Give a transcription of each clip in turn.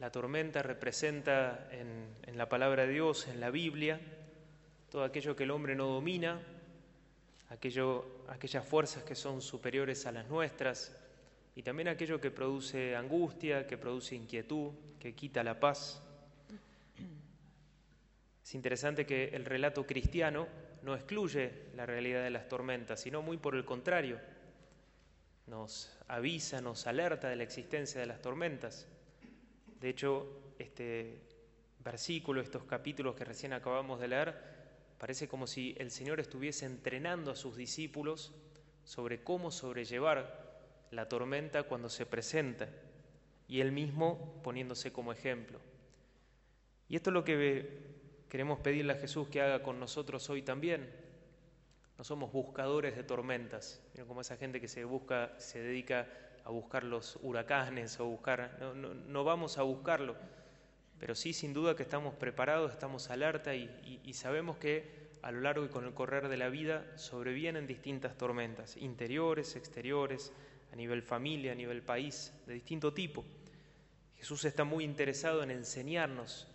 La tormenta representa en, la palabra de Dios, en la Biblia, todo aquello que el hombre no domina, aquello, aquellas fuerzas que son superiores a las nuestras y también aquello que produce angustia, que produce inquietud, que quita la paz. Es interesante que el relato cristiano no excluye la realidad de las tormentas, sino muy por el contrario, nos avisa, nos alerta de la existencia de las tormentas. De hecho, este versículo, estos capítulos que recién acabamos de leer, parece como si el Señor estuviese entrenando a sus discípulos sobre cómo sobrellevar la tormenta cuando se presenta y Él mismo poniéndose como ejemplo. Y esto es lo que queremos pedirle a Jesús que haga con nosotros hoy también. No somos buscadores de tormentas, como esa gente que se busca, se dedica a buscar los huracanes o buscar, no, no, vamos a buscarlo, pero sí sin duda que estamos preparados, estamos alerta y, y sabemos que a lo largo y con el correr de la vida sobrevienen distintas tormentas, interiores, exteriores, a nivel familia, a nivel país, de distinto tipo. Jesús está muy interesado en enseñarnos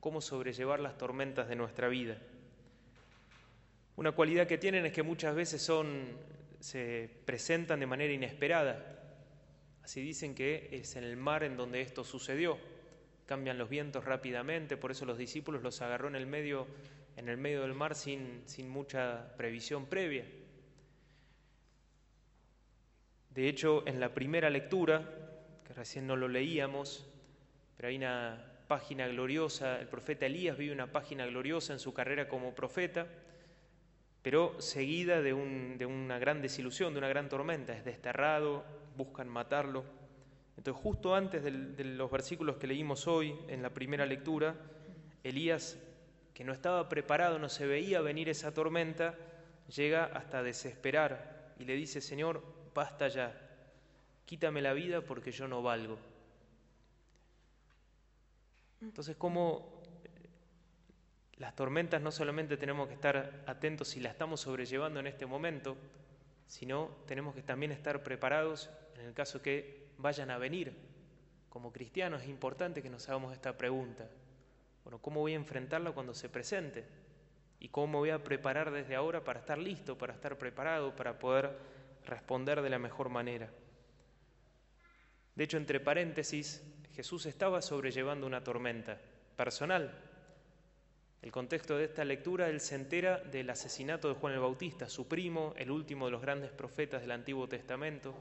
cómo sobrellevar las tormentas de nuestra vida. Una cualidad que tienen es que muchas veces son, se presentan de manera inesperada. Así dicen que es en el mar en donde esto sucedió. Cambian los vientos rápidamente, por eso los discípulos los agarró en el medio, en el medio del mar sin, sin mucha previsión previa. De hecho, en la primera lectura, que recién no lo leíamos, pero hay una página gloriosa, el profeta Elías vive una página gloriosa en su carrera como profeta, pero seguida de, una gran desilusión, de una gran tormenta. Es desterrado, buscan matarlo. Entonces, justo antes de los versículos que leímos hoy en la primera lectura, Elías, que no estaba preparado, no se veía venir esa tormenta, llega hasta desesperar y le dice, Señor, basta ya, quítame la vida porque yo no valgo. Entonces, ¿cómo las tormentas no solamente tenemos que estar atentos si las estamos sobrellevando en este momento, sino tenemos que también estar preparados en el caso que vayan a venir. Como cristianos es importante que nos hagamos esta pregunta. Bueno, ¿cómo voy a enfrentarla cuando se presente? ¿Y cómo voy a preparar desde ahora para estar listo, para estar preparado, para poder responder de la mejor manera? De hecho, entre paréntesis, Jesús estaba sobrellevando una tormenta personal, el contexto de esta lectura, él se entera del asesinato de Juan el Bautista, su primo, el último de los grandes profetas del Antiguo Testamento,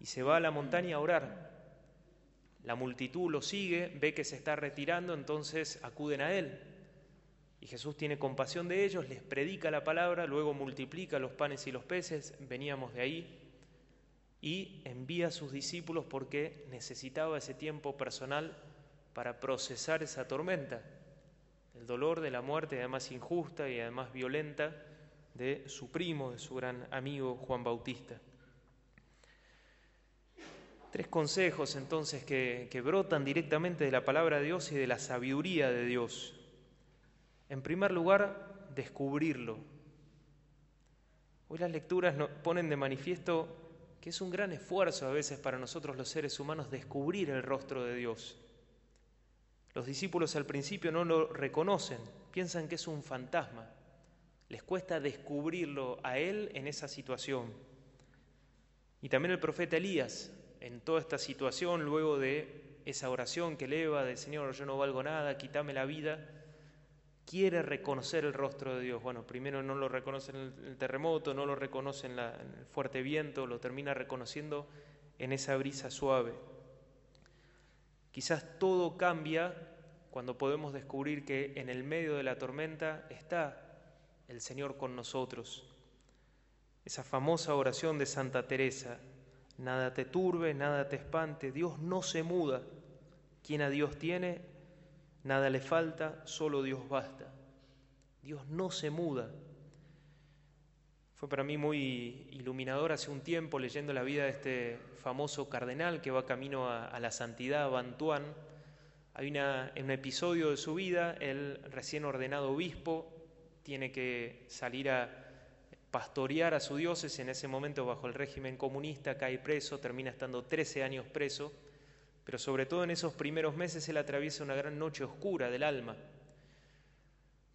y se va a la montaña a orar. La multitud lo sigue, ve que se está retirando, entonces acuden a él. Y Jesús tiene compasión de ellos, les predica la palabra, luego multiplica los panes y los peces, veníamos de ahí, y envía a sus discípulos porque necesitaba ese tiempo personal para procesar esa tormenta el dolor de la muerte, además injusta y además violenta, de su primo, de su gran amigo Juan Bautista. Tres consejos entonces que, brotan directamente de la palabra de Dios y de la sabiduría de Dios. En primer lugar, descubrirlo. Hoy las lecturas nos ponen de manifiesto que es un gran esfuerzo a veces para nosotros los seres humanos descubrir el rostro de Dios. Los discípulos al principio no lo reconocen, piensan que es un fantasma. Les cuesta descubrirlo a él en esa situación. Y también el profeta Elías, en toda esta situación, luego de esa oración que eleva de Señor, yo no valgo nada, quítame la vida, quiere reconocer el rostro de Dios. Bueno, primero no lo reconoce en el terremoto, no lo reconoce en el fuerte viento, lo termina reconociendo en esa brisa suave. Quizás todo cambia cuando podemos descubrir que en el medio de la tormenta está el Señor con nosotros. Esa famosa oración de Santa Teresa, nada te turbe, nada te espante, Dios no se muda. Quien a Dios tiene, nada le falta, solo Dios basta. Dios no se muda. Fue para mí muy iluminador hace un tiempo leyendo la vida de este famoso cardenal que va camino a, la santidad, Bantuán. Hay un episodio de su vida, él recién ordenado obispo, tiene que salir a pastorear a su diócesis, en ese momento bajo el régimen comunista cae preso, termina estando 13 años preso, pero sobre todo en esos primeros meses él atraviesa una gran noche oscura del alma,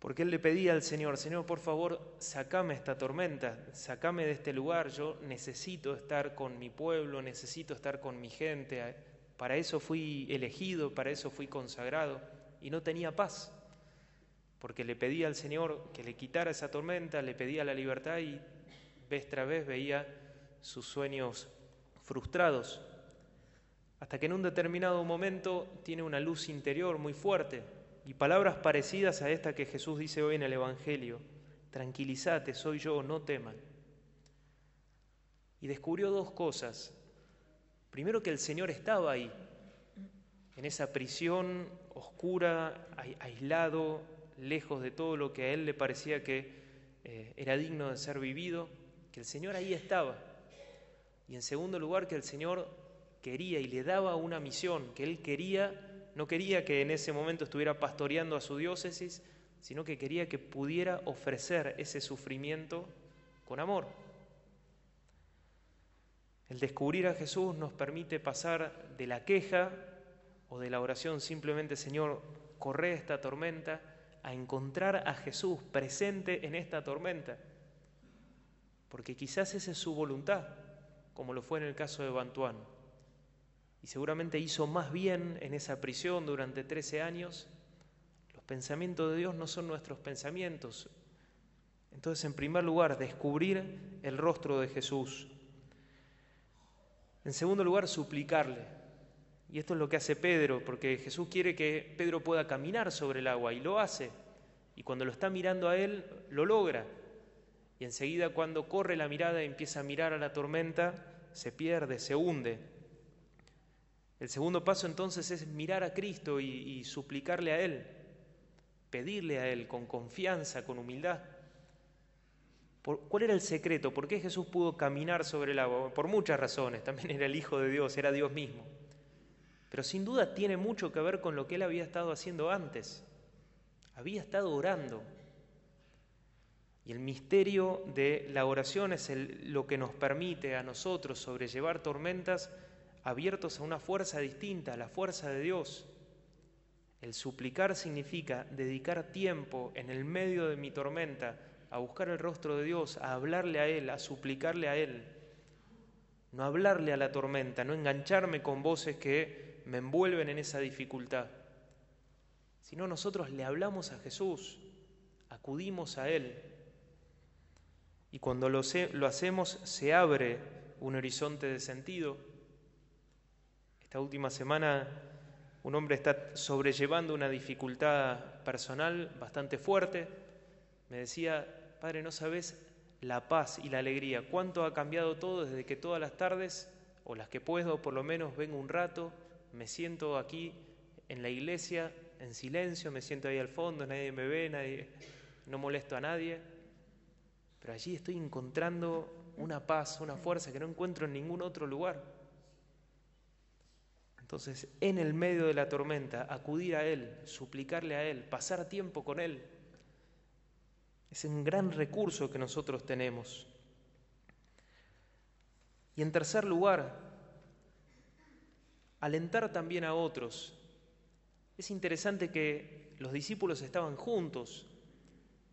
porque él le pedía al Señor, Señor, por favor, sacame esta tormenta, sacame de este lugar, yo necesito estar con mi pueblo, necesito estar con mi gente, para eso fui elegido, para eso fui consagrado, y no tenía paz, porque le pedía al Señor que le quitara esa tormenta, le pedía la libertad y vez tras vez veía sus sueños frustrados, hasta que en un determinado momento tiene una luz interior muy fuerte y palabras parecidas a esta que Jesús dice hoy en el Evangelio, tranquilízate, soy yo, no teman. Y descubrió dos cosas. Primero que el Señor estaba ahí, en esa prisión oscura, aislado, lejos de todo lo que a él le parecía que eh, era digno de ser vivido, que el Señor ahí estaba. Y en segundo lugar, que el Señor quería y le daba una misión, que él quería, no quería que en ese momento estuviera pastoreando a su diócesis, sino que quería que pudiera ofrecer ese sufrimiento con amor. El descubrir a Jesús nos permite pasar de la queja o de la oración simplemente, Señor, corre esta tormenta, a encontrar a Jesús presente en esta tormenta. Porque quizás esa es su voluntad, como lo fue en el caso de Bantuán. Y seguramente hizo más bien en esa prisión durante 13 años. Los pensamientos de Dios no son nuestros pensamientos. Entonces, en primer lugar, descubrir el rostro de Jesús. En segundo lugar, suplicarle. Y esto es lo que hace Pedro, porque Jesús quiere que Pedro pueda caminar sobre el agua y lo hace. Y cuando lo está mirando a él, lo logra. Y enseguida cuando corre la mirada y empieza a mirar a la tormenta, se pierde, se hunde. El segundo paso entonces es mirar a Cristo y, suplicarle a Él, pedirle a Él con confianza, con humildad. ¿Cuál era el secreto? ¿Por qué Jesús pudo caminar sobre el agua? Por muchas razones. También era el Hijo de Dios, era Dios mismo. Pero sin duda tiene mucho que ver con lo que Él había estado haciendo antes. Había estado orando, y el misterio de la oración es lo que nos permite a nosotros sobrellevar tormentas abiertos a una fuerza distinta, a la fuerza de Dios. El suplicar significa dedicar tiempo en el medio de mi tormenta a buscar el rostro de Dios, a hablarle a Él, a suplicarle a Él. No hablarle a la tormenta, no engancharme con voces que me envuelven en esa dificultad, sino nosotros le hablamos a Jesús, acudimos a Él, y cuando lo, lo hacemos se abre un horizonte de sentido. Esta última semana un hombre está sobrellevando una dificultad personal bastante fuerte. Me decía, Padre, no sabes la paz y la alegría, cuánto ha cambiado todo desde que todas las tardes, o las que puedo, por lo menos vengo un rato, me siento aquí en la iglesia en silencio, me siento ahí al fondo, nadie me ve, nadie, no molesto a nadie pero allí estoy encontrando una paz, una fuerza que no encuentro en ningún otro lugar. Entonces, en el medio de la tormenta, acudir a Él, suplicarle a Él, pasar tiempo con Él, es un gran recurso que nosotros tenemos. Y en tercer lugar, alentar también a otros. Es interesante que los discípulos estaban juntos,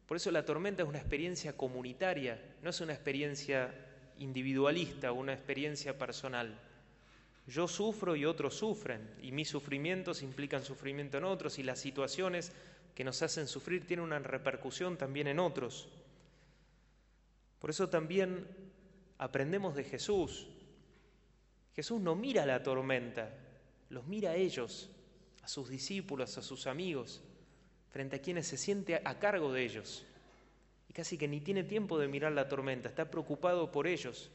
por eso la tormenta es una experiencia comunitaria, no es una experiencia individualista, una experiencia personal. Yo sufro y otros sufren, y mis sufrimientos implican sufrimiento en otros, y las situaciones que nos hacen sufrir tienen una repercusión también en otros. Por eso también aprendemos de Jesús. Jesús no mira la tormenta, los mira a ellos, a sus discípulos, a sus amigos frente a quienes se siente a cargo de ellos. Y casi que ni tiene tiempo de mirar la tormenta, está preocupado por ellos.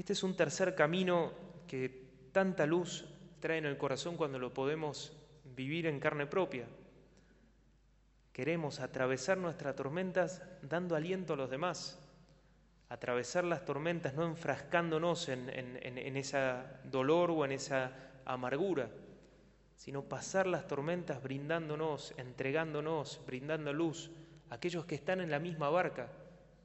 Este es un tercer camino que tanta luz trae en el corazón cuando lo podemos vivir en carne propia. Queremos atravesar nuestras tormentas dando aliento a los demás, atravesar las tormentas no enfrascándonos en, en ese dolor o en esa amargura, sino pasar las tormentas brindándonos, entregándonos, brindando luz a aquellos que están en la misma barca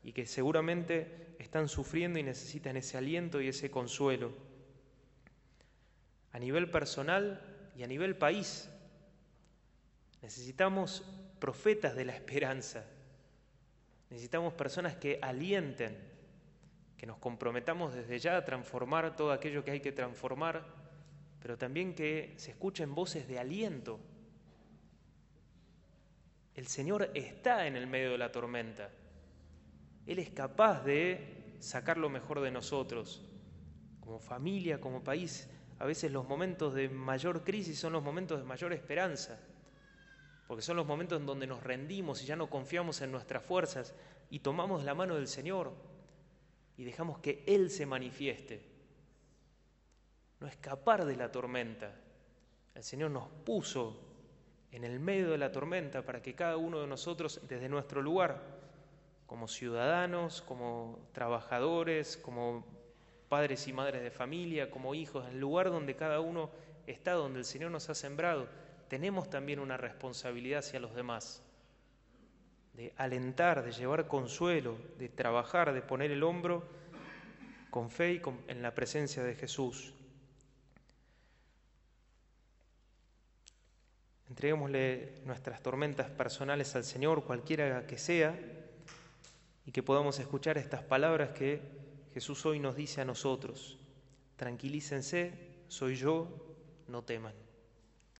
y que seguramente están sufriendo y necesitan ese aliento y ese consuelo. a nivel personal y a nivel país. Necesitamos profetas de la esperanza. Necesitamos personas que alienten, que nos comprometamos desde ya a transformar todo aquello que hay que transformar, pero también que se escuchen voces de aliento. El Señor está en el medio de la tormenta. Él es capaz de sacar lo mejor de nosotros, como familia, como país. A veces los momentos de mayor crisis son los momentos de mayor esperanza porque son los momentos en donde nos rendimos y ya no confiamos en nuestras fuerzas y tomamos la mano del Señor y dejamos que Él se manifieste. No escapar de la tormenta. El Señor nos puso en el medio de la tormenta para que cada uno de nosotros, desde nuestro lugar, como ciudadanos, como trabajadores, como padres y madres de familia, como hijos, en el lugar donde cada uno está, donde el Señor nos ha sembrado, tenemos también una responsabilidad hacia los demás, de alentar, de llevar consuelo, de trabajar, de poner el hombro con fe y en la presencia de Jesús. Entreguémosle nuestras tormentas personales al Señor, cualquiera que sea, y que podamos escuchar estas palabras que Jesús hoy nos dice a nosotros. Tranquilícense, soy yo, no teman.